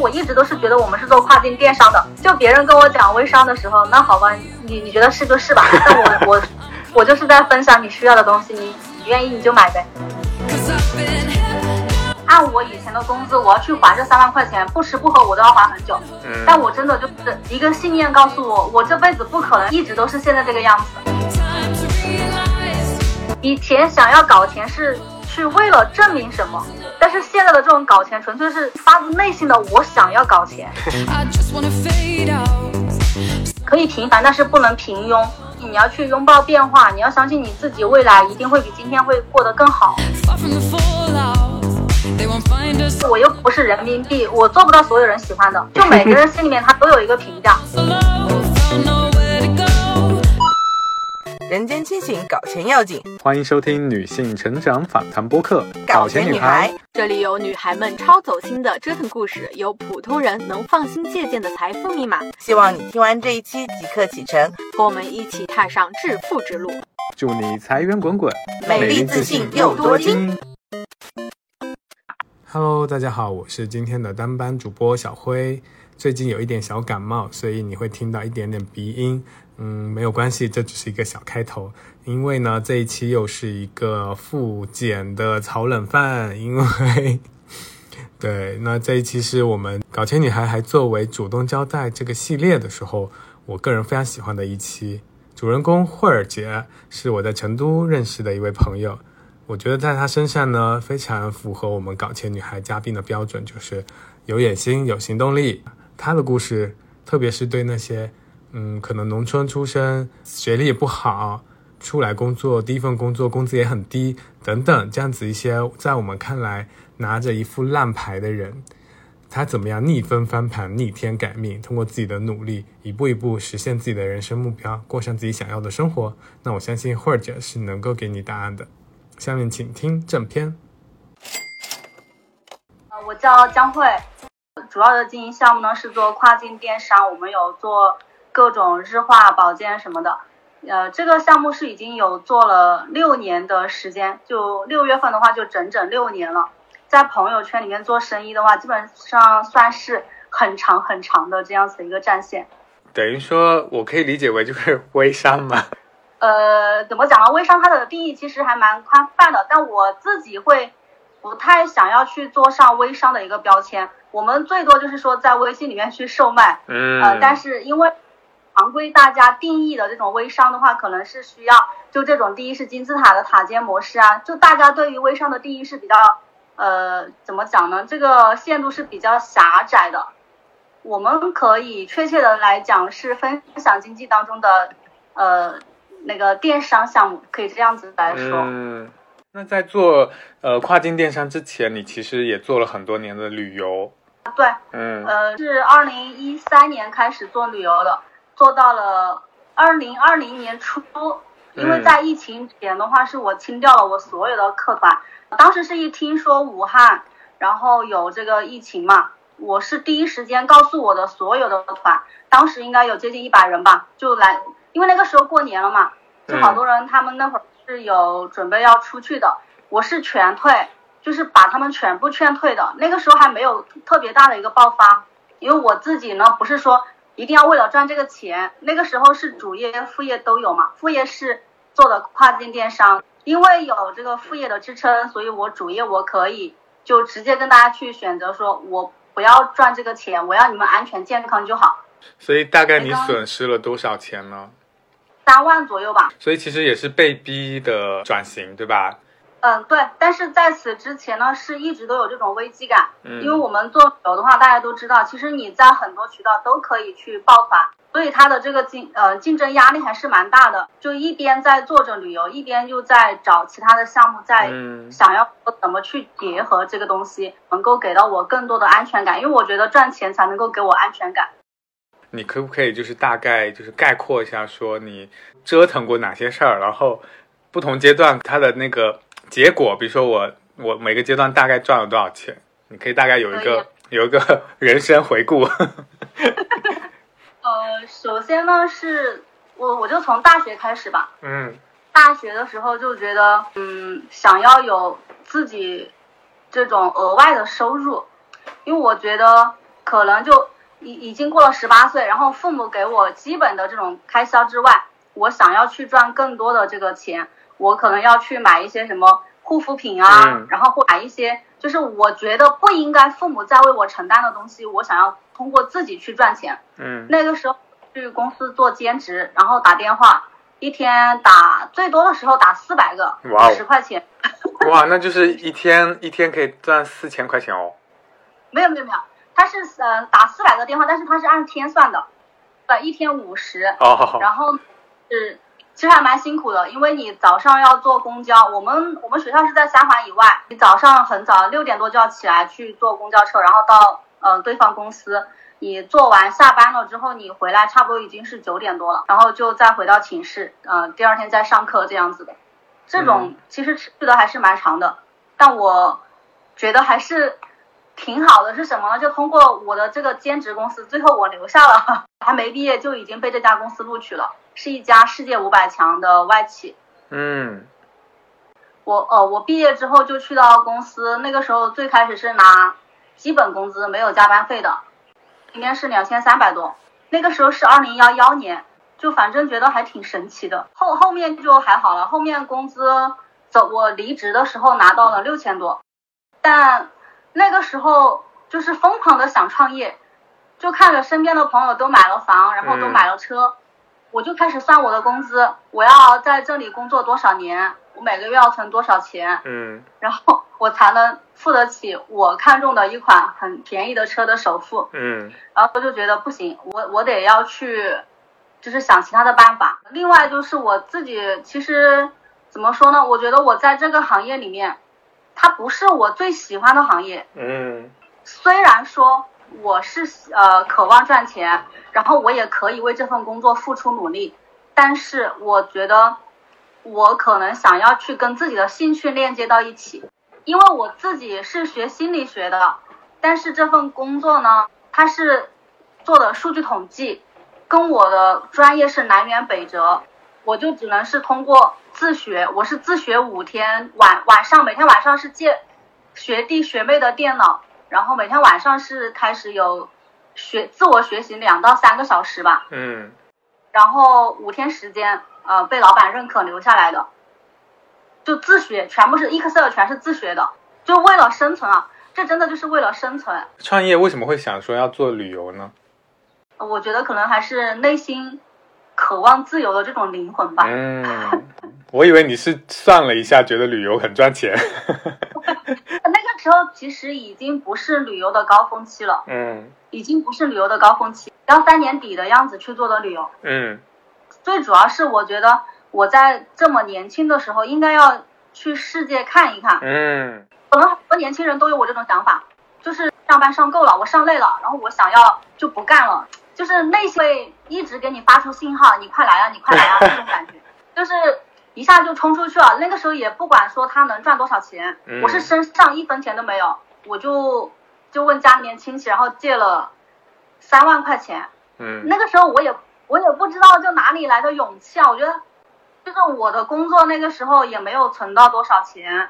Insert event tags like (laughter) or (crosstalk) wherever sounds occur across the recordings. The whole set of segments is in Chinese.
我一直都是觉得我们是做跨境电商的，就别人跟我讲微商的时候，那好吧，你你觉得是就是吧？但我我我就是在分享你需要的东西，你你愿意你就买呗。按我以前的工资，我要去还这三万块钱，不吃不喝我都要还很久。嗯但我真的就是一个信念告诉我，我这辈子不可能一直都是现在这个样子。以前想要搞钱是去为了证明什么，但是现在的这种搞钱纯粹是发自内心的我想要搞钱。(laughs) 可以平凡，但是不能平庸。你要去拥抱变化，你要相信你自己，未来一定会比今天会过得更好。我又不是人民币，我做不到所有人喜欢的。就每个人心里面他都有一个评价。人间清醒，搞钱要紧。欢迎收听女性成长访谈播客《搞钱女孩，这里有女孩们超走心的折腾故事，有普通人能放心借鉴的财富密码。希望你听完这一期即刻启程，和我们一起踏上致富之路。祝你财源滚滚，美丽自信又多金。Hello，大家好，我是今天的单班主播小辉。最近有一点小感冒，所以你会听到一点点鼻音。嗯，没有关系，这只是一个小开头。因为呢，这一期又是一个复检的炒冷饭，因为 (laughs) 对，那这一期是我们搞钱女孩还作为主动交代这个系列的时候，我个人非常喜欢的一期。主人公慧儿姐是我在成都认识的一位朋友。我觉得在她身上呢，非常符合我们搞钱女孩嘉宾的标准，就是有野心、有行动力。她的故事，特别是对那些嗯，可能农村出身、学历也不好，出来工作第一份工作工资也很低等等，这样子一些在我们看来拿着一副烂牌的人，他怎么样逆风翻盘、逆天改命，通过自己的努力，一步一步实现自己的人生目标，过上自己想要的生活。那我相信慧儿姐是能够给你答案的。下面请听正片。呃，我叫江慧，主要的经营项目呢是做跨境电商，我们有做各种日化、保健什么的。呃，这个项目是已经有做了六年的时间，就六月份的话就整整六年了。在朋友圈里面做生意的话，基本上算是很长很长的这样子的一个战线。等于说我可以理解为就是 (laughs) 微商嘛。呃，怎么讲呢？微商它的定义其实还蛮宽泛的，但我自己会不太想要去做上微商的一个标签。我们最多就是说在微信里面去售卖，嗯，呃，但是因为常规大家定义的这种微商的话，可能是需要就这种第一是金字塔的塔尖模式啊，就大家对于微商的定义是比较呃怎么讲呢？这个限度是比较狭窄的。我们可以确切的来讲是分享经济当中的呃那个电商项目，可以这样子来说。嗯，那在做呃跨境电商之前，你其实也做了很多年的旅游。对，嗯呃，是二零一三年开始做旅游的，做到了二零二零年初。因为在疫情前的话，是我清掉了我所有的客团。当时是一听说武汉，然后有这个疫情嘛，我是第一时间告诉我的所有的团，当时应该有接近一百人吧，就来，因为那个时候过年了嘛，就好多人他们那会儿是有准备要出去的，我是全退，就是把他们全部劝退的。那个时候还没有特别大的一个爆发，因为我自己呢不是说一定要为了赚这个钱，那个时候是主业副业都有嘛，副业是做的跨境电商，因为有这个副业的支撑，所以我主业我可以就直接跟大家去选择说，我不要赚这个钱，我要你们安全健康就好，所以大概你损失了多少钱呢？三万左右吧。所以其实也是被逼的转型，对吧？嗯，对，但是在此之前呢，是一直都有这种危机感，嗯因为我们做旅游的话，大家都知道，其实你在很多渠道都可以去抱团，所以它的这个竞呃竞争压力还是蛮大的。就一边在做着旅游，一边又在找其他的项目，在嗯想要怎么去结合这个东西，能够给到我更多的安全感，因为我觉得赚钱才能够给我安全感。你可不可以就是大概就是概括一下，说你折腾过哪些事儿，然后不同阶段它的那个结果，比如说我我每个阶段大概赚了多少钱，你可以大概有一个啊。有一个 (laughs) 人生回顾。(laughs) 呃，首先呢，是我我就从大学开始吧，嗯。大学的时候就觉得，嗯，想要有自己这种额外的收入，因为我觉得可能就已已经过了十八岁，然后父母给我基本的这种开销之外，我想要去赚更多的这个钱，我可能要去买一些什么护肤品啊，嗯然后或买一些就是我觉得不应该父母再为我承担的东西，我想要通过自己去赚钱。嗯那个时候去公司做兼职，然后打电话，一天打最多的时候打四百个，哇哦十块钱。(laughs) 哇，那就是一天一天可以赚四千块钱哦。没有没有没有，他是呃打四百个电话，但是他是按天算的，呃一天五十，哦，然后是其实还蛮辛苦的，因为你早上要坐公交，我们我们学校是在三环以外，你早上很早六点多就要起来去坐公交车，然后到呃对方公司。你做完下班了之后，你回来差不多已经是九点多了，然后就再回到寝室，呃，第二天再上课这样子的。这种其实持续的还是蛮长的，但我觉得还是挺好的。是什么呢？就通过我的这个兼职公司，最后我留下了，(laughs) 还没毕业就已经被这家公司录取了，是一家世界五百强的外企。嗯我呃，我毕业之后就去到公司，那个时候最开始是拿基本工资，没有加班费的，应该是两千三百多。那个时候是二零幺幺年，就反正觉得还挺神奇的。后后面就还好了，后面工资走我离职的时候拿到了六千多，但那个时候就是疯狂的想创业，就看着身边的朋友都买了房，然后都嗯买了车，我就开始算我的工资，我要在这里工作多少年，我每个月要存多少钱，嗯然后我才能付得起我看中的一款很便宜的车的首付。嗯然后我就觉得不行，我我得要去，就是想其他的办法。另外就是我自己，其实怎么说呢？我觉得我在这个行业里面，它不是我最喜欢的行业。嗯虽然说我是呃渴望赚钱，然后我也可以为这份工作付出努力，但是我觉得我可能想要去跟自己的兴趣链接到一起，因为我自己是学心理学的，但是这份工作呢，它是做的数据统计，跟我的专业是南辕北辙，我就只能是通过自学，我是自学五天，晚晚上每天晚上是借学弟学妹的电脑。然后每天晚上是开始有学自我学习两到三个小时吧，嗯然后五天时间，呃，被老板认可留下来的，就自学，全部是 Excel，全是自学的，就为了生存啊，这真的就是为了生存。创业为什么会想说要做旅游呢？我觉得可能还是内心渴望自由的这种灵魂吧。嗯，(laughs) 我以为你是算了一下，觉得旅游很赚钱。(laughs) 那个时候其实已经不是旅游的高峰期了，嗯已经不是旅游的高峰期，幺三年底的样子去做的旅游。嗯最主要是我觉得我在这么年轻的时候应该要去世界看一看。嗯可能很多年轻人都有我这种想法，就是上班上够了，我上累了，然后我想要就不干了，就是内心会一直给你发出信号，你快来啊，你快来啊，(laughs) 这种感觉，就是一下就冲出去了。那个时候也不管说他能赚多少钱，嗯我是身上一分钱都没有，我就就问家里面亲戚，然后借了三万块钱。嗯那个时候我也我也不知道就哪里来的勇气啊，我觉得就是我的工作那个时候也没有存到多少钱，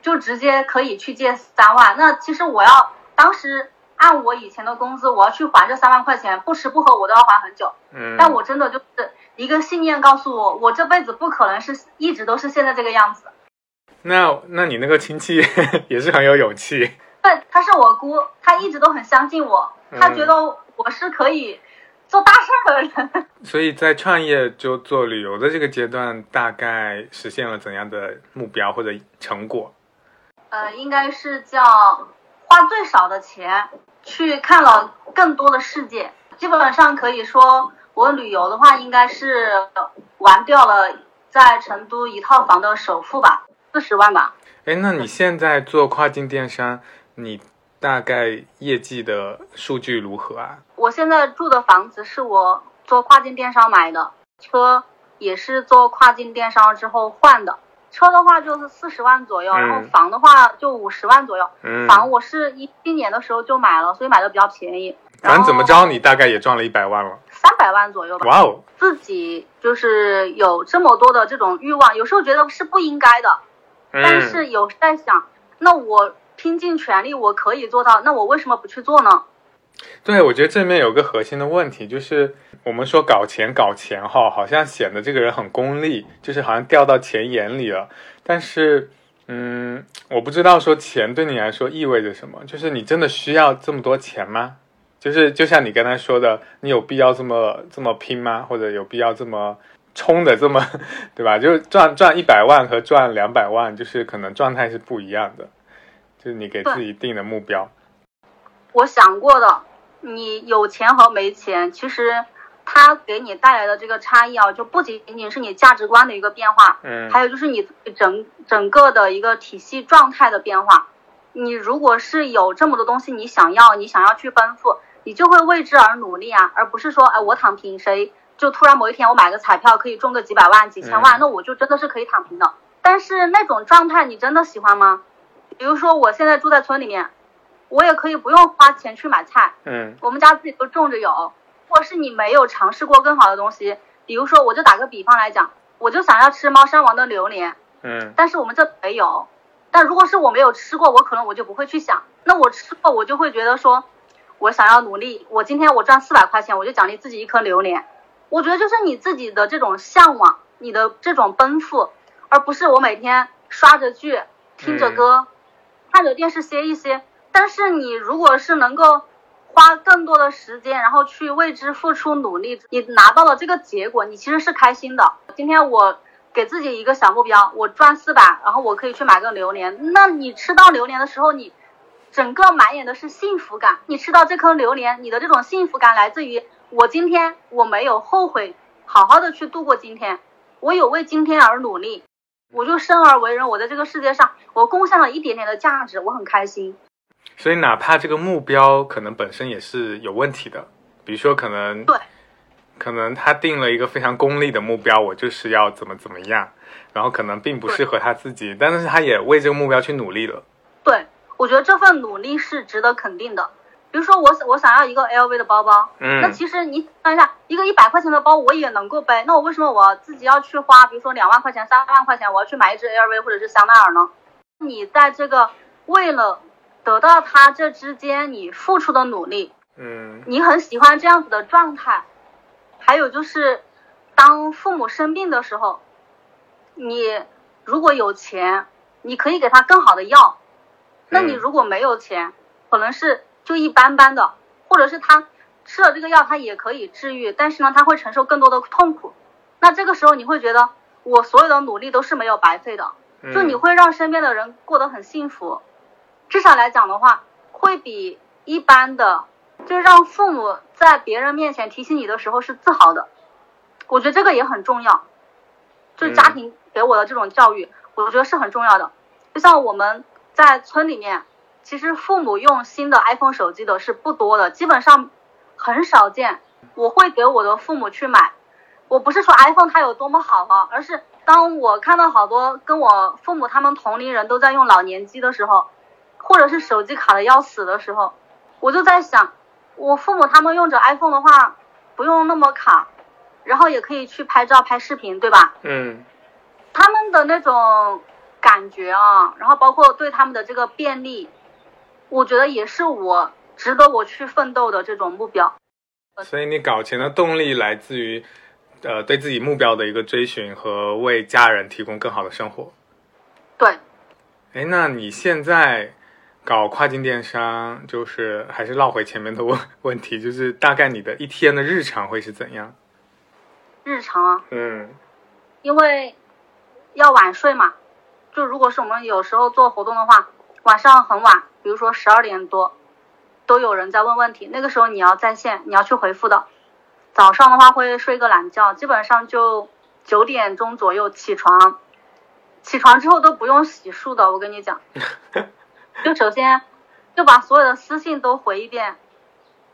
就直接可以去借三万。那其实我要当时按我以前的工资，我要去还这三万块钱，不吃不喝我都要还很久。嗯，但我真的就是一个信念告诉我，我这辈子不可能是一直都是现在这个样子。那那你那个亲戚 (laughs) 也是很有勇气。对，他是我姑，他一直都很相信我，他觉得我是可以做大事儿的人。(laughs) 所以在创业就做旅游的这个阶段，大概实现了怎样的目标或者成果？呃，应该是叫花最少的钱去看了更多的世界。基本上可以说，我旅游的话，应该是玩掉了在成都一套房的首付吧，四十万吧。哎，那你现在做跨境电商，你大概业绩的数据如何啊？我现在住的房子是我做跨境电商买的，车也是做跨境电商之后换的。车的话就是四十万左右，嗯然后房的话就五十万左右。嗯，房我是一七年的时候就买了，所以买的比较便宜。反正怎么着，你大概也赚了一百万了。三百万左右吧。哇哦，自己就是有这么多的这种欲望，有时候觉得是不应该的，但嗯是有在想，那我拼尽全力，我可以做到，那我为什么不去做呢？对，我觉得这里面有个核心的问题，就是我们说搞钱搞钱哈，好像显得这个人很功利，就是好像掉到钱眼里了。但是，嗯，我不知道说钱对你来说意味着什么，就是你真的需要这么多钱吗？就是就像你刚才说的，你有必要这么这么拼吗？或者有必要这么冲的这么，(laughs) 对吧？就是赚赚一百万和赚两百万，就是可能状态是不一样的，就是你给自己定的目标。我想过的，你有钱和没钱，其实它给你带来的这个差异啊，就不仅仅是你价值观的一个变化，嗯，还有就是你整整个的一个体系状态的变化。你如果是有这么多东西你想要，你想要去奔赴，你就会为之而努力啊，而不是说，哎，我躺平，谁就突然某一天我买个彩票可以中个几百万、几千万，嗯那我就真的是可以躺平的。但是那种状态你真的喜欢吗？比如说我现在住在村里面，我也可以不用花钱去买菜，嗯我们家自己都种着有。或是你没有尝试过更好的东西，比如说，我就打个比方来讲，我就想要吃猫山王的榴莲，嗯但是我们这没有。但如果是我没有吃过，我可能我就不会去想。那我吃过，我就会觉得说，我想要努力。我今天我赚四百块钱，我就奖励自己一颗榴莲。我觉得就是你自己的这种向往，你的这种奔赴，而不是我每天刷着剧、听着歌、看着电视歇一歇。但是你如果是能够花更多的时间，然后去为之付出努力，你拿到了这个结果，你其实是开心的。今天我给自己一个小目标，我赚四百，然后我可以去买个榴莲。那你吃到榴莲的时候，你整个满眼的是幸福感。你吃到这颗榴莲，你的这种幸福感来自于我今天我没有后悔，好好的去度过今天，我有为今天而努力，我就生而为人，我在这个世界上我贡献了一点点的价值，我很开心。所以哪怕这个目标可能本身也是有问题的，比如说可能对，可能他定了一个非常功利的目标，我就是要怎么怎么样，然后可能并不适合他自己，但是他也为这个目标去努力了。对，我觉得这份努力是值得肯定的。比如说我我想要一个 LV 的包包，那嗯其实你想一下，一个一百块钱的包我也能够背，那我为什么我自己要去花，比如说两万块钱、三万块钱，我要去买一只 LV 或者是香奈儿呢？你在这个为了得到它这之间你付出的努力，嗯你很喜欢这样子的状态。还有就是，当父母生病的时候，你如果有钱，你可以给他更好的药。那你嗯如果没有钱，可能是就一般般的，或者是他吃了这个药，他也可以治愈，但是呢，他会承受更多的痛苦。那这个时候你会觉得，我所有的努力都是没有白费的。就你嗯会让身边的人过得很幸福，至少来讲的话，会比一般的，就让父母在别人面前提起你的时候是自豪的。我觉得这个也很重要，就是家庭给我的这种教育，我觉得是很重要的。就像我们在村里面，其实父母用新的 iPhone 手机的是不多的，基本上很少见。我会给我的父母去买，我不是说 iPhone 它有多么好啊，而是当我看到好多跟我父母他们同龄人都在用老年机的时候，或者是手机卡的要死的时候，我就在想，我父母他们用着 iPhone 的话，不用那么卡，然后也可以去拍照拍视频，对吧？嗯他们的那种感觉啊，然后包括对他们的这个便利，我觉得也是我值得我去奋斗的这种目标。所以你搞钱的动力来自于，呃，对自己目标的一个追寻和为家人提供更好的生活。对，哎，那你现在搞跨境电商，就是还是绕回前面的问问题，就是大概你的一天的日常会是怎样？日常啊，嗯因为要晚睡嘛，就如果是我们有时候做活动的话，晚上很晚，比如说十二点多，都有人在问问题，那个时候你要在线，你要去回复的。早上的话会睡个懒觉，基本上就九点钟左右起床，起床之后都不用洗漱的，我跟你讲，(laughs) 就首先就把所有的私信都回一遍，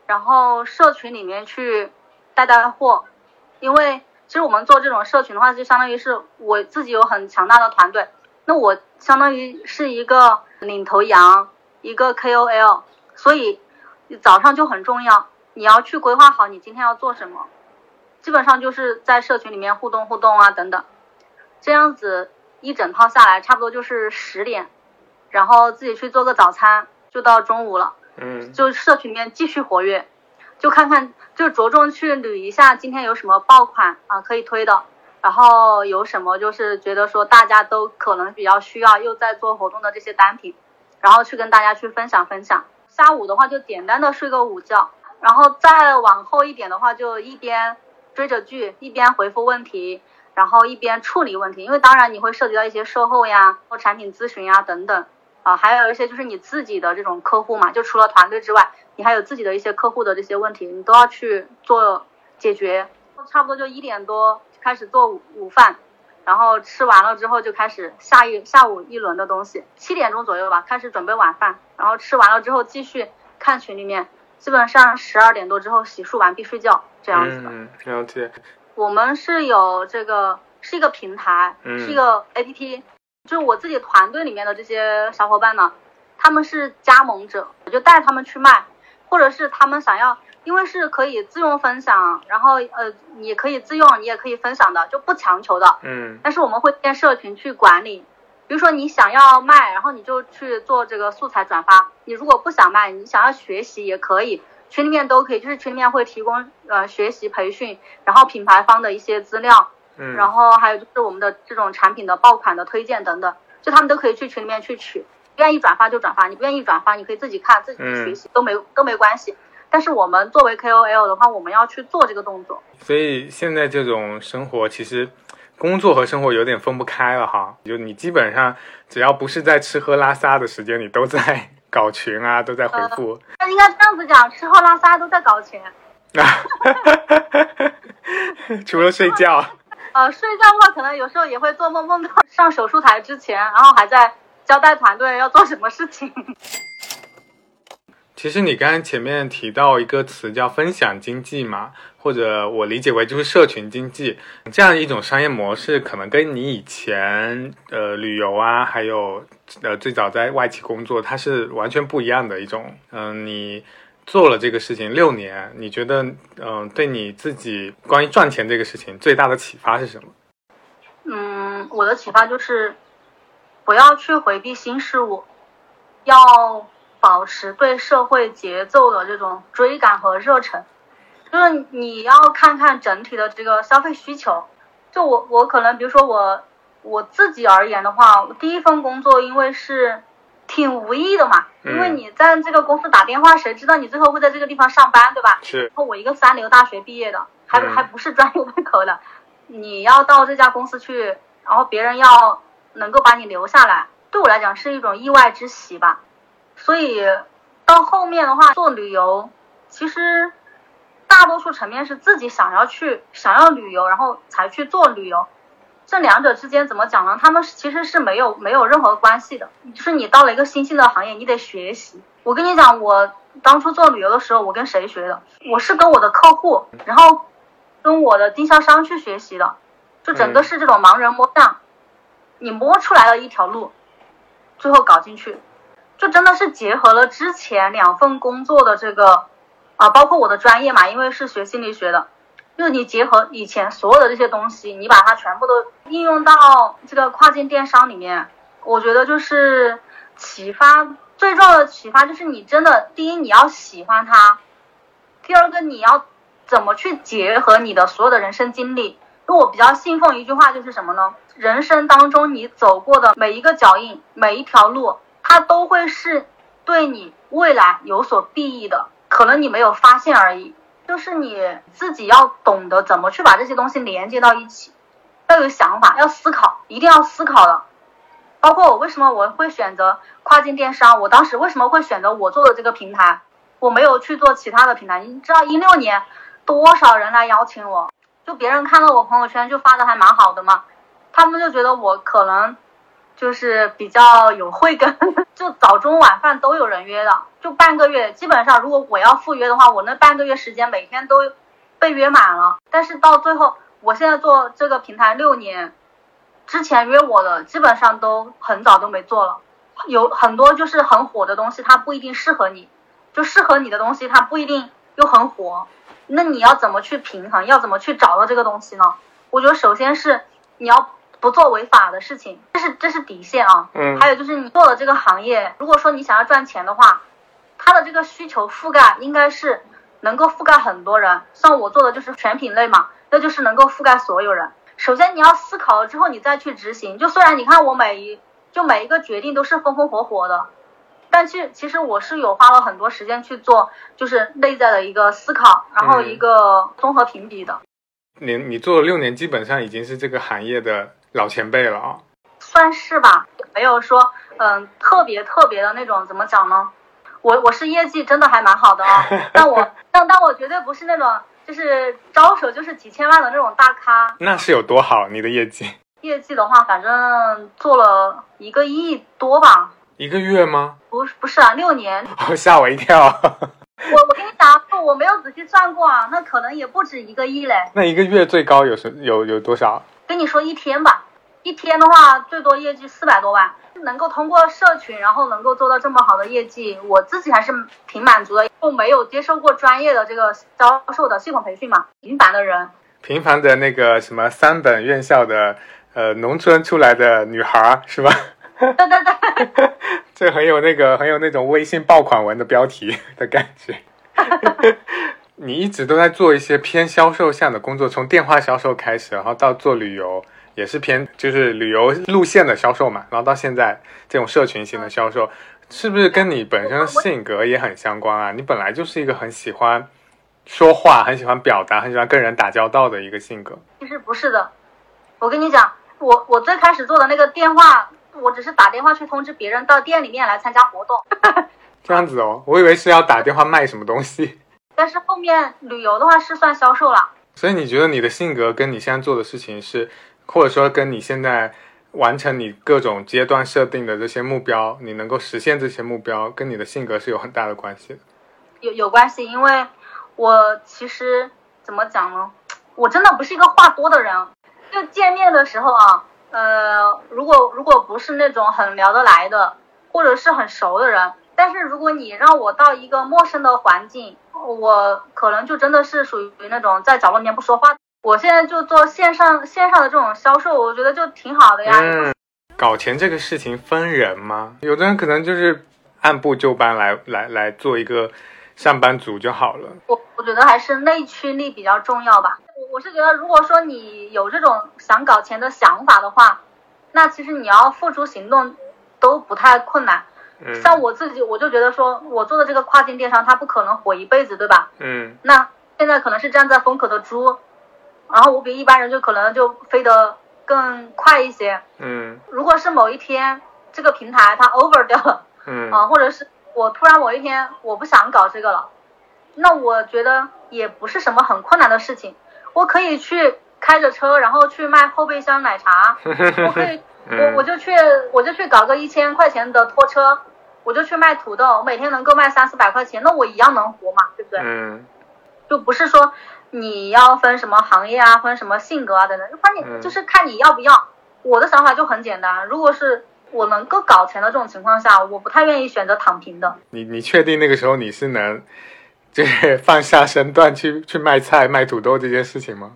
然后社群里面去带带货，因为其实我们做这种社群的话，就相当于是我自己有很强大的团队，那我相当于是一个领头羊，一个 KOL，所以早上就很重要，你要去规划好你今天要做什么，基本上就是在社群里面互动互动啊等等，这样子一整套下来，差不多就是十点，然后自己去做个早餐，就到中午了。嗯就社群里面继续活跃，就看看就着重去捋一下今天有什么爆款啊可以推的，然后有什么就是觉得说大家都可能比较需要又在做活动的这些单品，然后去跟大家去分享分享。下午的话就简单的睡个午觉，然后再往后一点的话就一边追着剧，一边回复问题，然后一边处理问题，因为当然你会涉及到一些售后呀、或产品咨询呀等等。啊，还有一些就是你自己的这种客户嘛，就除了团队之外，你还有自己的一些客户的这些问题，你都要去做解决。差不多就一点多开始做午午饭，然后吃完了之后就开始下一下午一轮的东西，七点钟左右吧开始准备晚饭，然后吃完了之后继续看群里面，基本上十二点多之后洗漱完毕睡觉这样子的。嗯，了解。我们是有这个是一个平台，嗯是一个 APP，就是我自己团队里面的这些小伙伴呢，他们是加盟者，我就带他们去卖，或者是他们想要，因为是可以自用分享，然后呃你可以自用，你也可以分享的，就不强求的。嗯但是我们会建社群去管理，比如说你想要卖，然后你就去做这个素材转发。你如果不想卖，你想要学习也可以，群里面都可以，就是群里面会提供呃学习培训，然后品牌方的一些资料，嗯，然后还有就是我们的这种产品的爆款的推荐等等，就他们都可以去群里面去取，愿意转发就转发，你不愿意转发你可以自己看自己去学习、都没都没关系。但是我们作为 KOL 的话，我们要去做这个动作。所以现在这种生活其实。工作和生活有点分不开了哈，就你基本上只要不是在吃喝拉撒的时间，你都在搞群啊，都在回复。那应该这样子讲，吃喝拉撒都在搞钱。(laughs) 除了睡觉，呃，睡觉的话，可能有时候也会做梦，梦到上手术台之前，然后还在交代团队要做什么事情。(laughs) 其实你刚才前面提到一个词叫分享经济嘛，或者我理解为就是社群经济这样一种商业模式，可能跟你以前呃旅游啊，还有呃最早在外企工作，它是完全不一样的一种。嗯、你做了这个事情六年，你觉得嗯、对你自己关于赚钱这个事情最大的启发是什么？嗯，我的启发就是，不要去回避新事物，要保持对社会节奏的这种追赶和热忱。就是你要看看整体的这个消费需求。就我我可能比如说我我自己而言的话，我第一份工作因为是挺无意的嘛，因为嗯你在这个公司打电话，谁知道你最后会在这个地方上班，对吧？是然后我一个三流大学毕业的，还嗯还不是专业对口的，你要到这家公司去，然后别人要能够把你留下来，对我来讲是一种意外之喜吧。所以到后面的话，做旅游，其实大多数层面是自己想要去想要旅游，然后才去做旅游。这两者之间怎么讲呢？他们其实是没有没有任何关系的。就是你到了一个新兴的行业，你得学习。我跟你讲，我当初做旅游的时候，我跟谁学的？我是跟我的客户，然后跟我的经销商去学习的，就整个是这种盲人摸象，你摸出来了一条路，最后搞进去，就真的是结合了之前两份工作的这个啊，包括我的专业嘛，因为是学心理学的，就是你结合以前所有的这些东西，你把它全部都应用到这个跨境电商里面，我觉得就是启发最重要的启发就是你真的第一你要喜欢它，第二个你要怎么去结合你的所有的人生经历。我比较信奉一句话，就是什么呢？人生当中你走过的每一个脚印，每一条路，它都会是对你未来有所裨益的，可能你没有发现而已。就是你自己要懂得怎么去把这些东西连接到一起，要有想法，要思考，一定要思考的。包括我为什么我会选择跨境电商，我当时为什么会选择我做的这个平台，我没有去做其他的平台。你知道一六年多少人来邀请我，就别人看到我朋友圈就发的还蛮好的嘛，他们就觉得我可能就是比较有慧根，(laughs) 就早中晚饭都有人约的，就半个月，基本上如果我要赴约的话，我那半个月时间每天都被约满了。但是到最后，我现在做这个平台六年，之前约我的基本上都很早都没做了，有很多就是很火的东西，它不一定适合你，就适合你的东西它不一定又很火，那你要怎么去平衡？要怎么去找到这个东西呢？我觉得首先是你要不做违法的事情，这是这是底线啊。嗯还有就是你做了这个行业，如果说你想要赚钱的话，它的这个需求覆盖应该是能够覆盖很多人。像我做的就是全品类嘛，那就是能够覆盖所有人。首先你要思考了之后，你再去执行。就虽然你看我每一就每一个决定都是风风火火的，但是其实我是有花了很多时间去做，就是内在的一个思考，然后一个综合评比的。你你做了六年，基本上已经是这个行业的老前辈了啊。算是吧，没有说嗯特别特别的那种，怎么讲呢？我我是业绩真的还蛮好的啊，(laughs) 但我但但我绝对不是那种就是招手就是几千万的那种大咖。那是有多好？你的业绩？业绩的话，反正做了一个亿多吧。一个月吗？不不是啊，六年。吓我一跳。我我给你讲，我没有仔细算过啊，那可能也不止一个亿嘞。那一个月最高有是有有多少？跟你说一天吧。一天的话，最多业绩四百多万，能够通过社群，然后能够做到这么好的业绩，我自己还是挺满足的。又没有接受过专业的这个销售的系统培训嘛，平凡的人，平凡的那个什么三本院校的，呃，农村出来的女孩是吧？对对对，这很有那个很有那种微信爆款文的标题的感觉。(laughs) 你一直都在做一些偏销售向的工作，从电话销售开始，然后到做旅游。也是偏就是旅游路线的销售嘛，然后到现在这种社群型的销售，是不是跟你本身性格也很相关啊？你本来就是一个很喜欢说话、很喜欢表达、很喜欢跟人打交道的一个性格。其实不是的，我跟你讲，我我最开始做的那个电话，我只是打电话去通知别人到店里面来参加活动。(laughs) 这样子哦，我以为是要打电话卖什么东西。(laughs) 但是后面旅游的话是算销售了。所以你觉得你的性格跟你现在做的事情是？或者说，跟你现在完成你各种阶段设定的这些目标，你能够实现这些目标，跟你的性格是有很大的关系的。有有关系，因为我其实怎么讲呢？我真的不是一个话多的人。就见面的时候啊，呃，如果如果不是那种很聊得来的，或者是很熟的人，但是如果你让我到一个陌生的环境，我可能就真的是属于那种在角落里面不说话。我现在就做线上线上的这种销售，我觉得就挺好的呀。嗯，搞钱这个事情分人吗？有的人可能就是按部就班来来来做一个上班族就好了。我我觉得还是内驱力比较重要吧。我我是觉得，如果说你有这种想搞钱的想法的话，那其实你要付出行动都不太困难。嗯。像我自己，我就觉得说我做的这个跨境电商，它不可能火一辈子，对吧？嗯。那现在可能是站在风口的猪。然后我比一般人就可能就飞得更快一些。嗯。如果是某一天这个平台它 over 掉了，嗯。啊，或者是我突然某一天我不想搞这个了，那我觉得也不是什么很困难的事情。我可以去开着车，然后去卖后备箱奶茶。我可以，(laughs) 我我就去我就去搞个一千块钱的拖车，我就去卖土豆，我每天能够卖三四百块钱，那我一样能活嘛，对不对？嗯。就不是说。你要分什么行业啊，分什么性格啊等等，关键就是看你要不要。我的想法就很简单，如果是我能够搞钱的这种情况下，我不太愿意选择躺平的。你你确定那个时候你是能，(laughs) 就是放下身段去去卖菜卖土豆这件事情吗？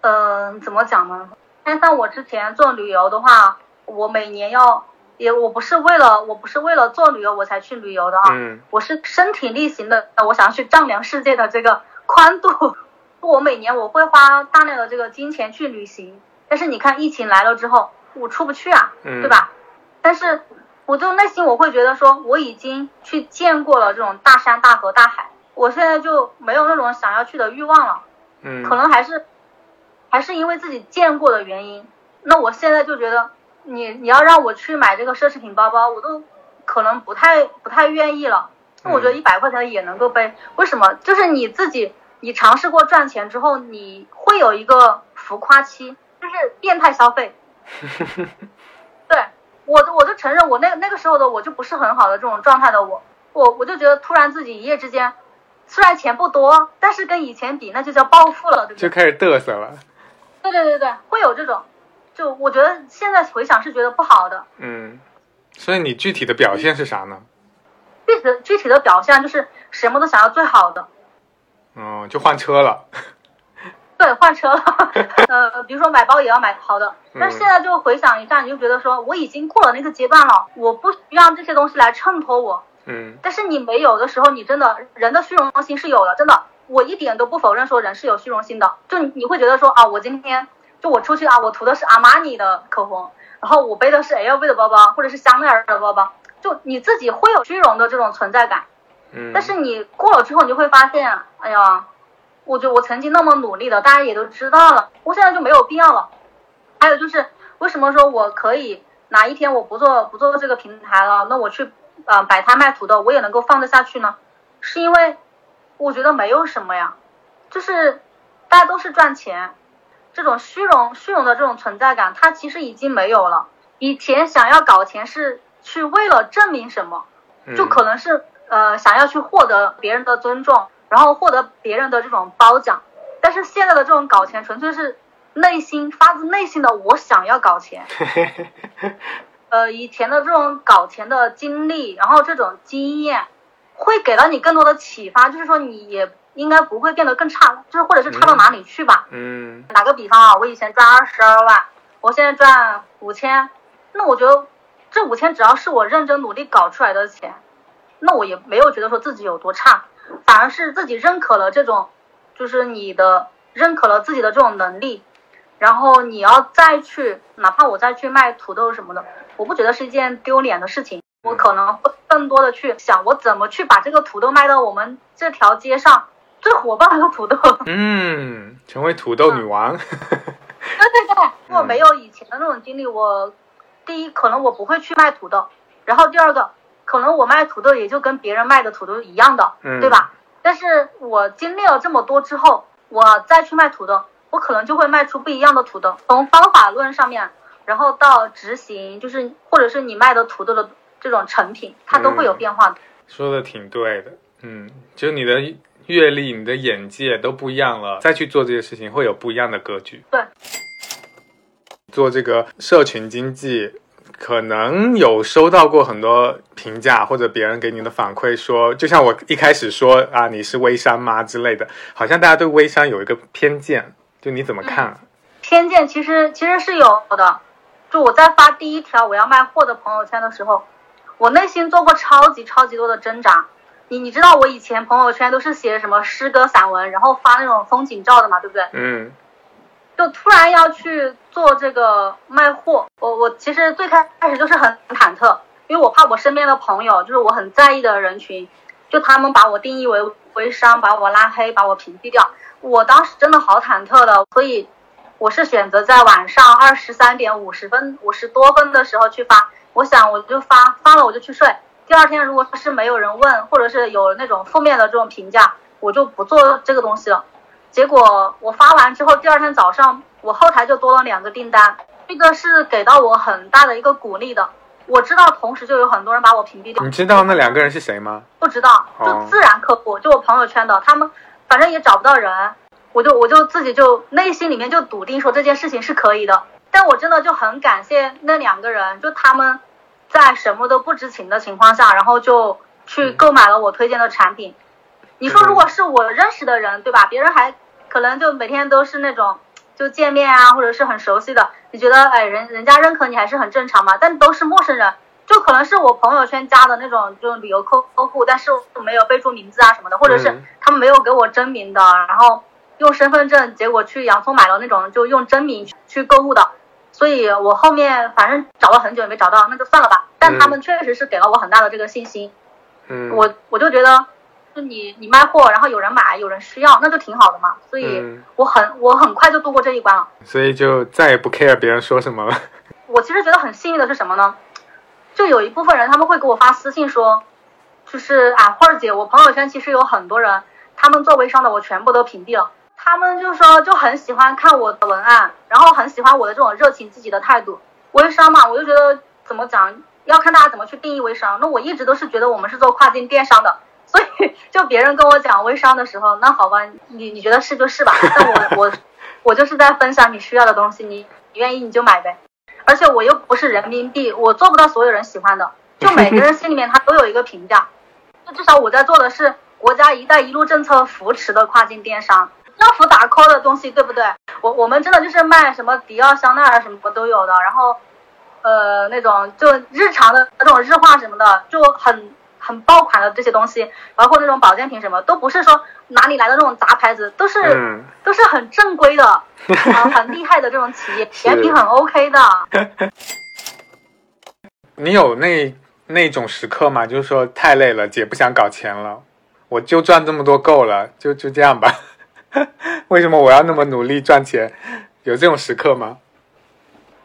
嗯，怎么讲呢？但像我之前做旅游的话，我每年要也我不是为了我不是为了做旅游我才去旅游的啊，嗯，我是身体力行的，我想要去丈量世界的这个宽度。(laughs) 我每年我会花大量的这个金钱去旅行，但是你看疫情来了之后，我出不去啊，对吧？但是我就内心我会觉得说，我已经去见过了这种大山大河大海，我现在就没有那种想要去的欲望了。嗯，可能还是还是因为自己见过的原因。那我现在就觉得，你你要让我去买这个奢侈品包包，我都可能不太不太愿意了。那我觉得一百块钱也能够背，为什么？就是你自己。你尝试过赚钱之后，你会有一个浮夸期，就是变态消费。(laughs) 对我，我就承认我那那个时候的我就不是很好的这种状态的我，我我就觉得突然自己一夜之间，虽然钱不多，但是跟以前比那就叫暴富了，对不对？就开始嘚瑟了。对对对对，会有这种，就我觉得现在回想是觉得不好的。嗯，所以你具体的表现是啥呢？具体的具体的表现就是什么都想要最好的。嗯，就换车了。对，换车了。(laughs) 呃，比如说买包也要买好的，但是现在就回想一下，你就觉得说我已经过了那个阶段了，我不需要这些东西来衬托我。嗯但是你没有的时候，你真的人的虚荣心是有的，真的，我一点都不否认说人是有虚荣心的。就你你会觉得说啊，我今天就我出去啊，我涂的是阿玛尼的口红，然后我背的是 LV 的包包，或者是香奈儿的包包，就你自己会有虚荣的这种存在感。嗯，但是你过了之后，你就会发现，哎呀，我觉得我曾经那么努力的，大家也都知道了，我现在就没有必要了。还有就是，为什么说我可以哪一天我不做不做这个平台了，那我去呃摆摊卖土豆，我也能够放得下去呢？是因为我觉得没有什么呀，就是大家都是赚钱，这种虚荣虚荣的这种存在感，它其实已经没有了。以前想要搞钱是去为了证明什么，就可能是呃想要去获得别人的尊重，然后获得别人的这种褒奖。但是现在的这种搞钱，纯粹是内心发自内心的我想要搞钱。(laughs) 呃，以前的这种搞钱的经历，然后这种经验，会给到你更多的启发，就是说你也应该不会变得更差，就是或者是差到哪里去吧。嗯打个比方啊，我以前赚二十二万，我现在赚五千，那我觉得这五千只要是我认真努力搞出来的钱，那我也没有觉得说自己有多差，反而是自己认可了这种，就是你的认可了自己的这种能力，然后你要再去，哪怕我再去卖土豆什么的，我不觉得是一件丢脸的事情，我可能会更多的去想我怎么去把这个土豆卖到我们这条街上最火爆的土豆。嗯，成为土豆女王。对对对，如果没有以前的那种经历，我第一可能我不会去卖土豆，然后第二个可能我卖土豆也就跟别人卖的土豆一样的，嗯对吧？但是我经历了这么多之后，我再去卖土豆，我可能就会卖出不一样的土豆。从方法论上面，然后到执行，就是或者是你卖的土豆的这种成品，它都会有变化的。说的挺对的，嗯，就你的阅历、你的眼界都不一样了，再去做这些事情会有不一样的格局。对，做这个社群经济，可能有收到过很多评价或者别人给你的反馈说，就像我一开始说啊，你是微商吗之类的，好像大家对微商有一个偏见，就你怎么看啊？偏见其实其实是有的。就我在发第一条我要卖货的朋友圈的时候，我内心做过超级超级多的挣扎。你你知道我以前朋友圈都是写什么诗歌散文，然后发那种风景照的嘛，对不对？嗯就突然要去做这个卖货，我我其实最开开始就是很忐忑，因为我怕我身边的朋友，就是我很在意的人群，就他们把我定义为微商，把我拉黑，把我屏蔽掉。我当时真的好忐忑的，所以我是选择在晚上二十三点五十分、五十多分的时候去发。我想我就发，发了我就去睡。第二天如果是没有人问，或者是有那种负面的这种评价，我就不做这个东西了。结果我发完之后，第二天早上我后台就多了两个订单，这个是给到我很大的一个鼓励的。我知道，同时就有很多人把我屏蔽掉。你知道那两个人是谁吗？不知道，就哦自然客户，就我朋友圈的，他们反正也找不到人，我就我就自己就内心里面就笃定说这件事情是可以的。但我真的就很感谢那两个人，就他们在什么都不知情的情况下，然后就去购买了我推荐的产品。你说如果是我认识的人，对吧？别人还可能就每天都是那种就见面啊，或者是很熟悉的，你觉得哎人人家认可你还是很正常嘛？但都是陌生人，就可能是我朋友圈加的那种这种旅游客客户，但是我没有备注名字啊什么的，或者是嗯他们没有给我真名的，然后用身份证，结果去洋葱买了那种就用真名去购物的，所以我后面反正找了很久也没找到，那就算了吧。但他们确实是给了我很大的这个信心，嗯，我我就觉得，就你你卖货，然后有人买，有人需要，那就挺好的嘛。所以嗯我很我很快就度过这一关了。所以就再也不 care 别人说什么了。(laughs) 我其实觉得很幸运的是什么呢？就有一部分人他们会给我发私信说，就是啊，花儿姐，我朋友圈其实有很多人，他们做微商的我全部都屏蔽了。他们就说就很喜欢看我的文案，然后很喜欢我的这种热情积极的态度。微商嘛，我就觉得怎么讲，要看大家怎么去定义微商。那我一直都是觉得我们是做跨境电商的，(laughs) 所以就别人跟我讲微商的时候，那好吧，你你觉得是就是吧。但我我我就是在分享你需要的东西，你你愿意你就买呗。而且我又不是人民币，我做不到所有人喜欢的，就每个人心里面他都有一个评价。就至少我在做的是国家“一带一路”政策扶持的跨境电商，政府打 call 的东西，对不对？我我们真的就是卖什么迪奥、香奈儿什么我都有的，然后呃那种就日常的那种日化什么的，就很很爆款的这些东西，包括那种保健品什么，都不是说哪里来的那种杂牌子，都是、嗯都是很正规的，(laughs) 啊，很厉害的这种企业，是颜品很 OK 的。你有那那种时刻吗？就是说太累了，姐不想搞钱了，我就赚这么多够了，就就这样吧。(laughs) 为什么我要那么努力赚钱？有这种时刻吗？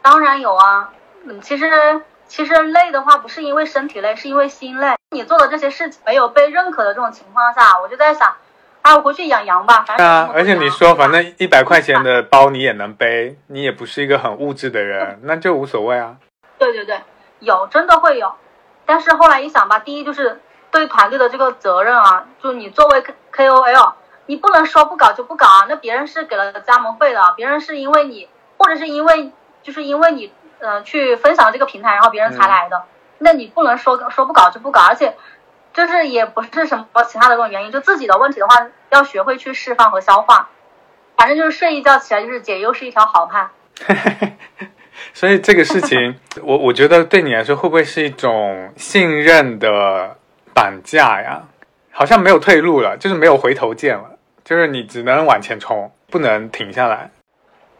当然有啊，嗯，其实其实累的话不是因为身体累，是因为心累。你做的这些事情没有被认可的这种情况下，我就在想，啊，我回去养羊吧。反正啊而且你说反正一百块钱的包你也能背，你也不是一个很物质的人，那就无所谓啊。对对对，有真的会有，但是后来一想吧，第一就是对团队的这个责任啊，就你作为 K O L，你不能说不搞就不搞啊，那别人是给了加盟费的，别人是因为你，或者是因为就是因为你呃去分享这个平台，然后别人才来的，那你不能说说不搞就不搞，而且就是也不是什么其他的这种原因，就自己的问题的话，要学会去释放和消化，反正就是睡一觉起来就是解忧是一条好汉。(laughs) 所以这个事情，我我觉得对你来说会不会是一种信任的绑架呀？好像没有退路了，就是没有回头箭了，就是你只能往前冲，不能停下来。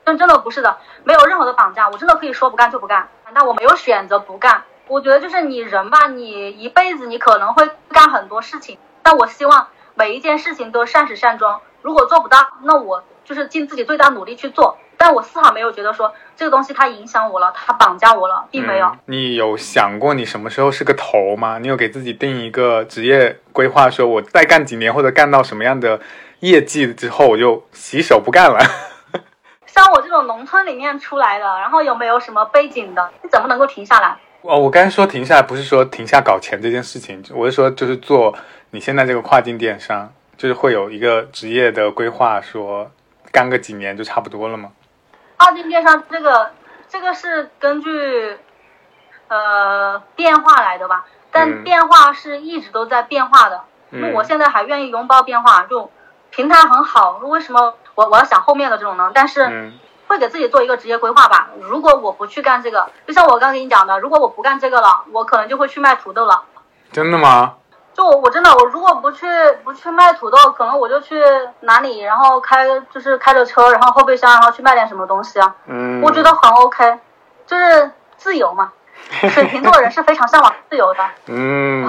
但真的不是的，没有任何的绑架，我真的可以说不干就不干。但我没有选择不干。我觉得就是你人吧，你一辈子你可能会干很多事情，但我希望每一件事情都善始善终。如果做不到，那我就是尽自己最大努力去做。但我丝毫没有觉得说这个东西它影响我了，它绑架我了，并没有。你有想过你什么时候是个头吗？你有给自己定一个职业规划，说我再干几年或者干到什么样的业绩之后，我就洗手不干了。像我这种农村里面出来的，然后有没有什么背景的，你怎么能够停下来？哦，我刚才说停下来，不是说停下搞钱这件事情，我是说就是做你现在这个跨境电商，就是会有一个职业的规划，说干个几年就差不多了吗？跨境电商这个这个是根据呃变化来的吧，但嗯变化是一直都在变化的。那、嗯我现在还愿意拥抱变化，就平台很好，为什么我我要想后面的这种呢？但是嗯会给自己做一个职业规划吧。如果我不去干这个，就像我刚跟你讲的，如果我不干这个了，我可能就会去卖土豆了。真的吗？就我我真的我如果不去不去卖土豆，可能我就去哪里，然后开就是开着车，然后后备箱，然后去卖点什么东西啊。嗯，我觉得很 OK，就是自由嘛。(laughs) 水瓶座的人是非常向往自由的，(laughs) 嗯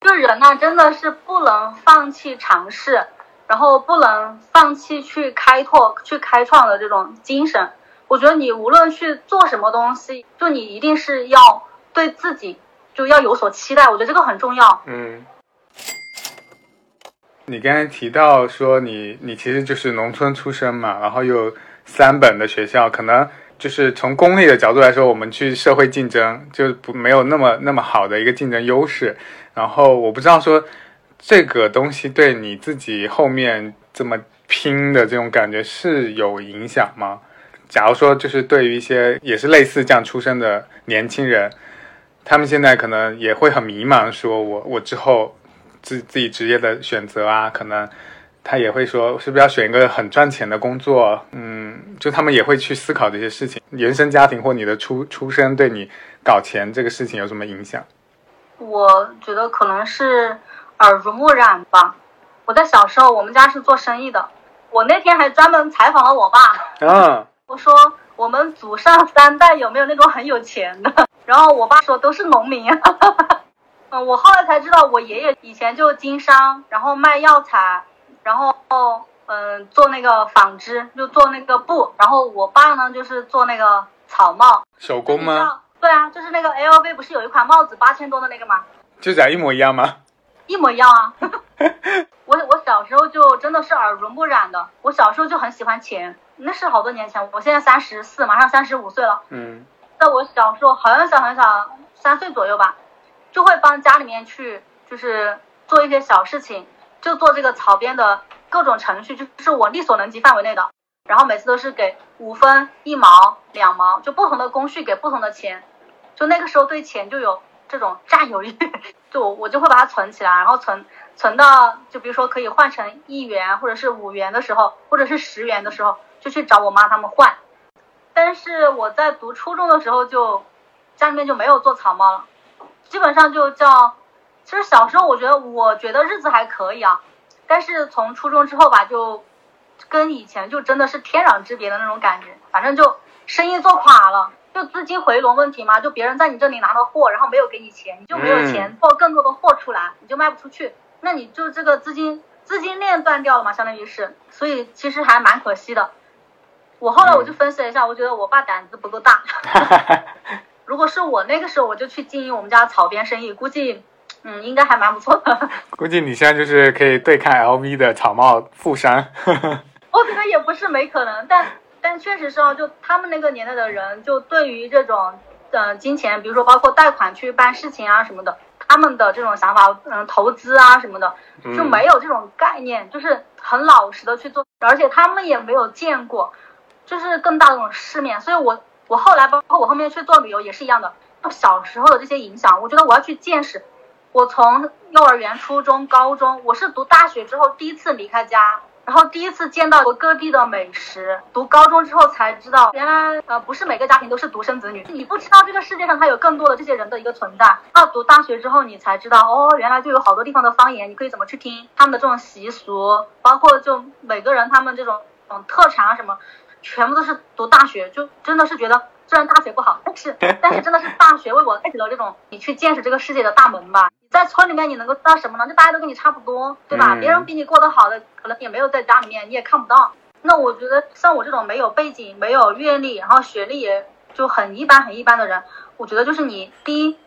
就人呐、真的是不能放弃尝试，然后不能放弃去开拓、去开创的这种精神。我觉得你无论去做什么东西，就你一定是要对自己就要有所期待，我觉得这个很重要。嗯。你刚才提到说你你其实就是农村出身嘛，然后有三本的学校，可能就是从功利的角度来说，我们去社会竞争就不没有那么那么好的一个竞争优势。然后我不知道说这个东西对你自己后面这么拼的这种感觉是有影响吗？假如说就是对于一些也是类似这样出身的年轻人，他们现在可能也会很迷茫，说我我之后自自己职业的选择啊，可能他也会说是不是要选一个很赚钱的工作？嗯，就他们也会去思考这些事情。原生家庭或你的出出身对你搞钱这个事情有什么影响？我觉得可能是耳濡目染吧。我在小时候，我们家是做生意的，我那天还专门采访了我爸。嗯 (laughs) 我说我们祖上三代有没有那种很有钱的？然后我爸说都是农民。(laughs) 嗯，我后来才知道，我爷爷以前就经商，然后卖药材，然后嗯做那个纺织，就做那个布。然后我爸呢就是做那个草帽。手工吗？对啊，就是那个 LV 不是有一款帽子八千多的那个吗？就长一模一样吗？一模一样啊！(laughs) 我我小时候就真的是耳濡目染的，我小时候就很喜欢钱，那是好多年前，我现在三十四，马上三十五岁了。嗯在我小时候很小很小，三岁左右吧，就会帮家里面去就是做一些小事情，就做这个草编的各种程序，就是我力所能及范围内的。然后每次都是给五分、一毛、两毛，就不同的工序给不同的钱。就那个时候对钱就有这种占有欲，就我我就会把它存起来，然后存存到就比如说可以换成一元或者是五元的时候，或者是十元的时候，就去找我妈他们换。但是我在读初中的时候就家里面就没有做草帽了，基本上就叫其实小时候我觉得，我觉得日子还可以啊，但是从初中之后吧，就跟以前就真的是天壤之别的那种感觉。反正就生意做垮了，就资金回笼问题嘛，就别人在你这里拿到货，然后没有给你钱，你就没有钱做更多的货出来，你就卖不出去，那你就这个资金资金链断掉了嘛，相当于是，所以其实还蛮可惜的。我后来我就分析了一下，我觉得我爸胆子不够大。(laughs) 如果是我那个时候，我就去经营我们家草编生意，估计，嗯，应该还蛮不错的。(laughs) 估计你现在就是可以对抗 LV 的草帽富商。(laughs) 我觉得也不是没可能，但但确实是啊，就他们那个年代的人，就对于这种呃金钱，比如说包括贷款去办事情啊什么的，他们的这种想法，嗯，投资啊什么的，就没有这种概念，就是很老实的去做，而且他们也没有见过。就是更大的这种世面，所以我我后来包括我后面去做旅游也是一样的。小时候的这些影响，我觉得我要去见识。我从幼儿园、初中、高中，我是读大学之后第一次离开家，然后第一次见到各地的美食。读高中之后才知道，原来呃不是每个家庭都是独生子女，你不知道这个世界上它有更多的这些人的一个存在。到读大学之后，你才知道哦，原来就有好多地方的方言，你可以怎么去听他们的这种习俗，包括就每个人他们这种嗯特产啊什么。全部都是读大学，就真的是觉得虽然大学不好，但是但是真的是大学为我开启了这种你去见识这个世界的大门吧。你在村里面你能够到什么呢？就大家都跟你差不多，对吧？别人比你过得好的可能也没有在家里面，你也看不到。那我觉得像我这种没有背景、没有阅历，然后学历也就很一般、很一般的人，我觉得就是你第一，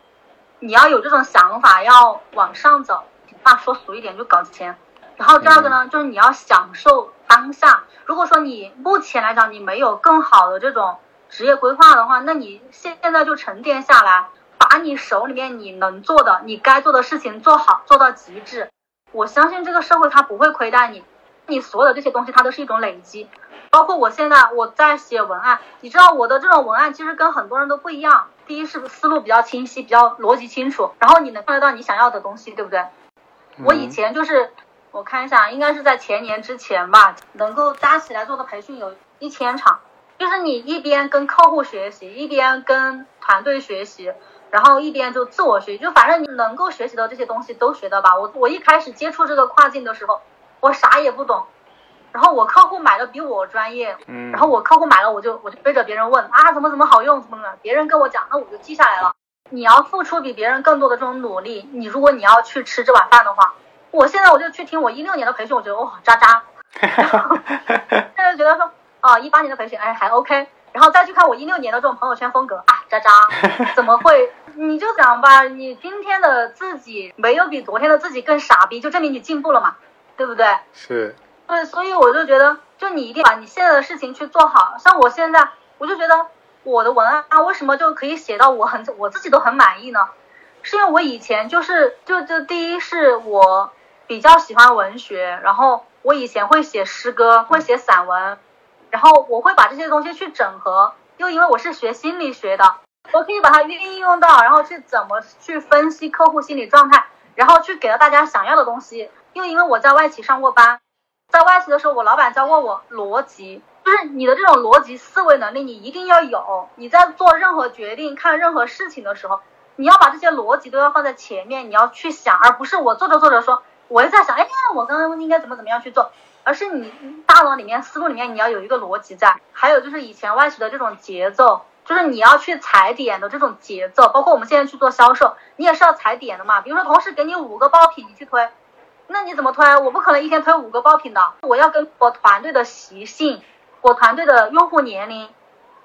你要有这种想法要往上走，话说俗一点就搞钱。然后第二个呢，就是你要享受当下。如果说你目前来讲你没有更好的这种职业规划的话，那你现现在就沉淀下来，把你手里面你能做的、你该做的事情做好，做到极致。我相信这个社会它不会亏待你，你所有的这些东西它都是一种累积。包括我现在我在写文案，你知道我的这种文案其实跟很多人都不一样。第一是思路比较清晰，比较逻辑清楚，然后你能看得到你想要的东西，对不对？我以前就是。我看一下，应该是在前年之前吧，能够加起来做的培训有一千场，就是你一边跟客户学习，一边跟团队学习，然后一边就自我学习，就反正你能够学习的这些东西都学到吧。我我一开始接触这个跨境的时候，我啥也不懂，然后我客户买的比我专业，嗯，然后我客户买了，我就我就背着别人问啊，怎么怎么好用，怎么怎么，别人跟我讲，那我就记下来了。你要付出比别人更多的这种努力，你如果你要去吃这碗饭的话。我现在我就去听我一六年的培训，我觉得哇渣渣，(laughs) 现在觉得说啊一八年的培训哎还 OK，然后再去看我一六年的这种朋友圈风格啊渣渣，怎么会？(laughs) 你就想吧，你今天的自己没有比昨天的自己更傻逼，就证明你进步了嘛，对不对？是。对，所以我就觉得，就你一定把你现在的事情去做好。像我现在，我就觉得我的文案为什么就可以写到我很我自己都很满意呢？是因为我以前就是就就第一是我。比较喜欢文学，然后我以前会写诗歌，会写散文，然后我会把这些东西去整合。又因为我是学心理学的，我可以把它运用到，然后去怎么去分析客户心理状态，然后去给到大家想要的东西。又因为我在外企上过班，在外企的时候，我老板教过我逻辑，就是你的这种逻辑思维能力，你一定要有。你在做任何决定、看任何事情的时候，你要把这些逻辑都要放在前面，你要去想，而不是我做着做着说。我也在想，哎，我刚刚应该怎么怎么样去做？而是你大脑里面、思路里面，你要有一个逻辑在。还有就是以前外企的这种节奏，就是你要去踩点的这种节奏。包括我们现在去做销售，你也是要踩点的嘛。比如说，同事给你五个爆品，你去推，那你怎么推？我不可能一天推五个爆品的。我要跟我团队的习性、我团队的用户年龄，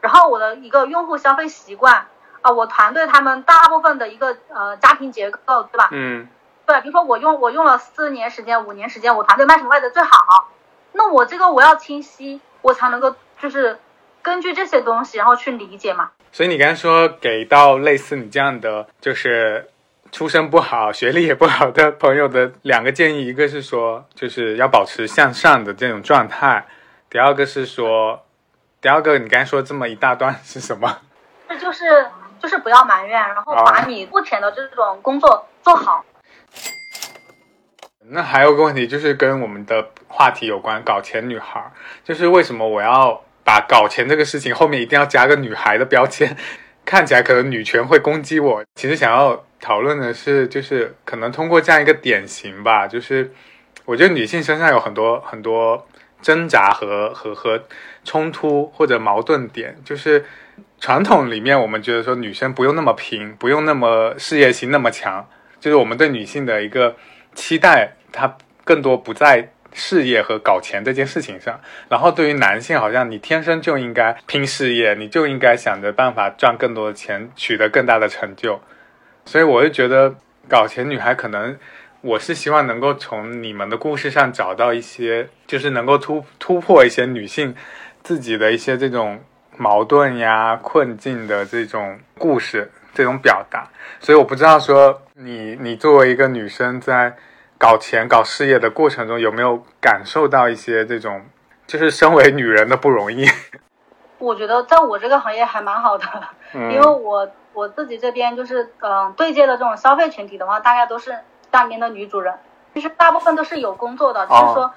然后我的一个用户消费习惯啊，我团队他们大部分的一个呃家庭结构，对吧？嗯。对，比如说我用我用了四年时间、五年时间，我团队卖什么卖的最好，那我这个我要清晰，我才能够就是根据这些东西，然后去理解嘛。所以你刚才说给到类似你这样的，就是出身不好、学历也不好的朋友的两个建议，一个是说就是要保持向上的这种状态，第二个是说，第二个你刚才说这么一大段是什么？这就是就是不要埋怨，然后把你目前的这种工作做好。那还有个问题，就是跟我们的话题有关，搞钱女孩，就是为什么我要把搞钱这个事情后面一定要加个女孩的标签？(laughs) 看起来可能女权会攻击我。其实想要讨论的是，就是可能通过这样一个典型吧，就是我觉得女性身上有很多很多挣扎和和和冲突或者矛盾点，就是传统里面我们觉得说女生不用那么拼，不用那么事业心那么强，就是我们对女性的一个期待，她更多不在。事业和搞钱这件事情上，然后对于男性，好像你天生就应该拼事业，你就应该想着办法赚更多的钱，取得更大的成就。所以我就觉得搞钱女孩可能，我是希望能够从你们的故事上找到一些，就是能够突突破一些女性自己的一些这种矛盾呀、困境的这种故事、这种表达。所以我不知道说你，你作为一个女生在。搞钱、搞事业的过程中，有没有感受到一些这种，就是身为女人的不容易？我觉得在我这个行业还蛮好的，因为我我自己这边就是嗯对接的这种消费群体的话，大概都是家里面的女主人，其实大部分都是有工作的，就是说，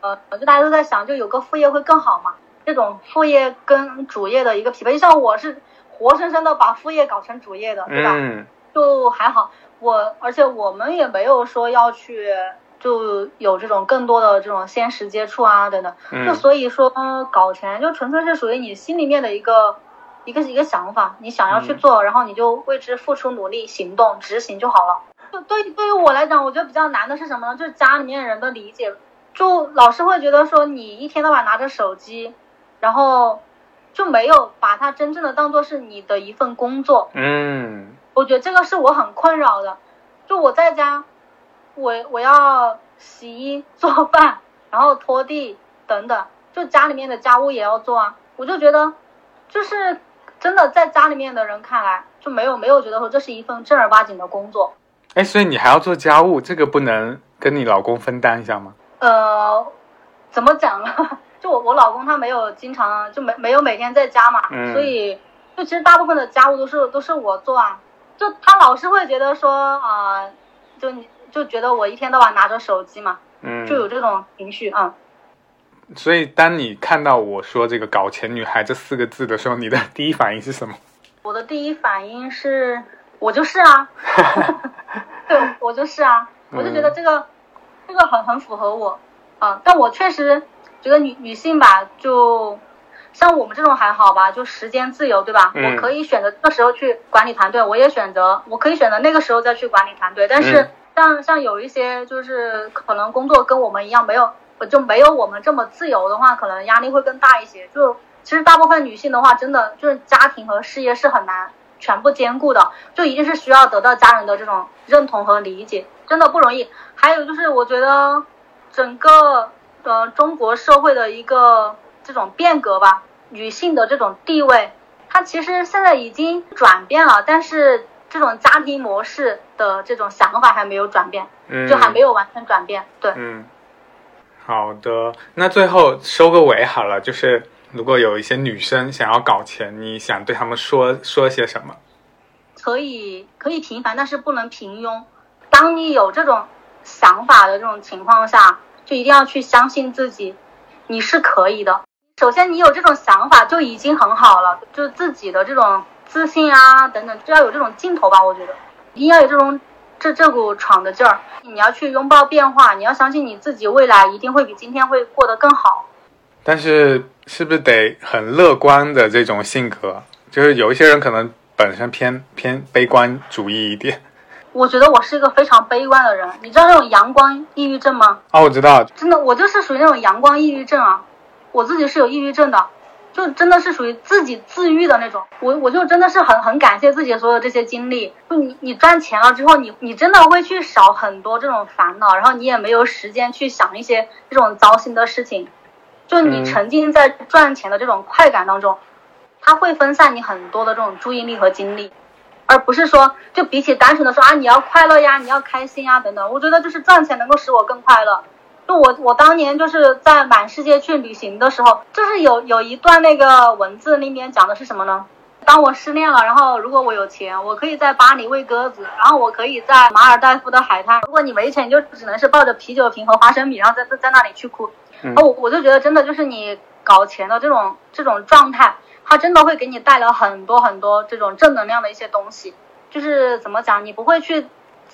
呃，就大家都在想，就有个副业会更好嘛。这种副业跟主业的一个匹配，像我是活生生的把副业搞成主业的，对吧？就还好。我而且我们也没有说要去就有这种更多的这种现实接触啊等等，就所以说搞钱就纯粹是属于你心里面的一个一个一个想法，你想要去做，然后你就为之付出努力行动执行就好了。就对对于我来讲，我觉得比较难的是什么呢？就是家里面人的理解，就老是会觉得说你一天到晚拿着手机，然后就没有把它真正的当做是你的一份工作。嗯。我觉得这个是我很困扰的，就我在家，我我要洗衣 (laughs) 做饭，然后拖地等等，就家里面的家务也要做啊。我就觉得，就是真的在家里面的人看来，就没有没有觉得说这是一份正儿八经的工作。哎，所以你还要做家务，这个不能跟你老公分担一下吗？呃，怎么讲呢？就我我老公他没有经常就没没有每天在家嘛，所以就其实大部分的家务都是都是我做啊。就他老是会觉得说啊，就你就觉得我一天到晚拿着手机嘛，嗯，就有这种情绪啊。所以当你看到我说这个“搞钱女孩”这四个字的时候，你的第一反应是什么？我的第一反应是，我就是啊，(laughs) 对，我就是啊，我就觉得这个这个很很符合我啊。但我确实觉得女女性吧，就。像我们这种还好吧，就时间自由，对吧？我可以选择这个时候去管理团队，我也选择，我可以选择那个时候再去管理团队。但是像像有一些就是可能工作跟我们一样，没有就没有我们这么自由的话，可能压力会更大一些。就其实大部分女性的话，真的就是家庭和事业是很难全部兼顾的，就一定是需要得到家人的这种认同和理解，真的不容易。还有就是我觉得整个呃中国社会的一个这种变革吧。女性的这种地位，它其实现在已经转变了，但是这种家庭模式的这种想法还没有转变，嗯，就还没有完全转变。对，嗯，好的，那最后收个尾好了，就是如果有一些女生想要搞钱，你想对他们说说些什么？可以可以平凡，但是不能平庸。当你有这种想法的这种情况下，就一定要去相信自己，你是可以的。首先，你有这种想法就已经很好了，就自己的这种自信啊等等，就要有这种劲头吧。我觉得一定要有这种这这股闯的劲儿。你要去拥抱变化，你要相信你自己未来一定会比今天会过得更好。但是，是不是得很乐观的这种性格？就是有一些人可能本身偏偏悲观主义一点。我觉得我是一个非常悲观的人。你知道那种阳光抑郁症吗？哦，我知道。真的，我就是属于那种阳光抑郁症啊。我自己是有抑郁症的，就真的是属于自己自愈的那种。我我就真的是很很感谢自己所有这些经历。就你你赚钱了之后，你你真的会去少很多这种烦恼，然后你也没有时间去想一些这种糟心的事情。就你沉浸在赚钱的这种快感当中，它会分散你很多的这种注意力和精力，而不是说就比起单纯的说啊你要快乐呀，你要开心呀等等。我觉得就是赚钱能够使我更快乐。就我我当年就是在满世界去旅行的时候，就是有有一段那个文字里面讲的是什么呢？当我失恋了，然后如果我有钱，我可以在巴黎喂鸽子，然后我可以在马尔代夫的海滩。如果你没钱，你就只能是抱着啤酒瓶和花生米，然后在在在那里去哭。然后我我就觉得真的就是你搞钱的这种这种状态，它真的会给你带来很多很多这种正能量的一些东西。就是怎么讲，你不会去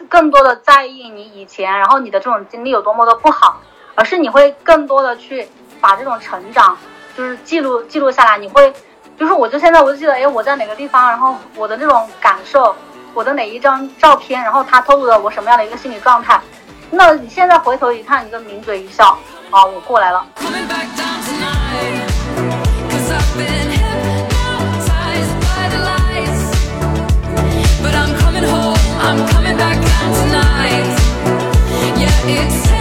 更多的在意你以前，然后你的这种经历有多么的不好，而是你会更多的去把这种成长就是记录记录下来。你会，就是我就现在我就记得，哎，我在哪个地方，然后我的那种感受，我的哪一张照片，然后它透露了我什么样的一个心理状态。那你现在回头一看，你就抿嘴一笑，啊，我过来了。I'm coming back down tonight. Yeah, it's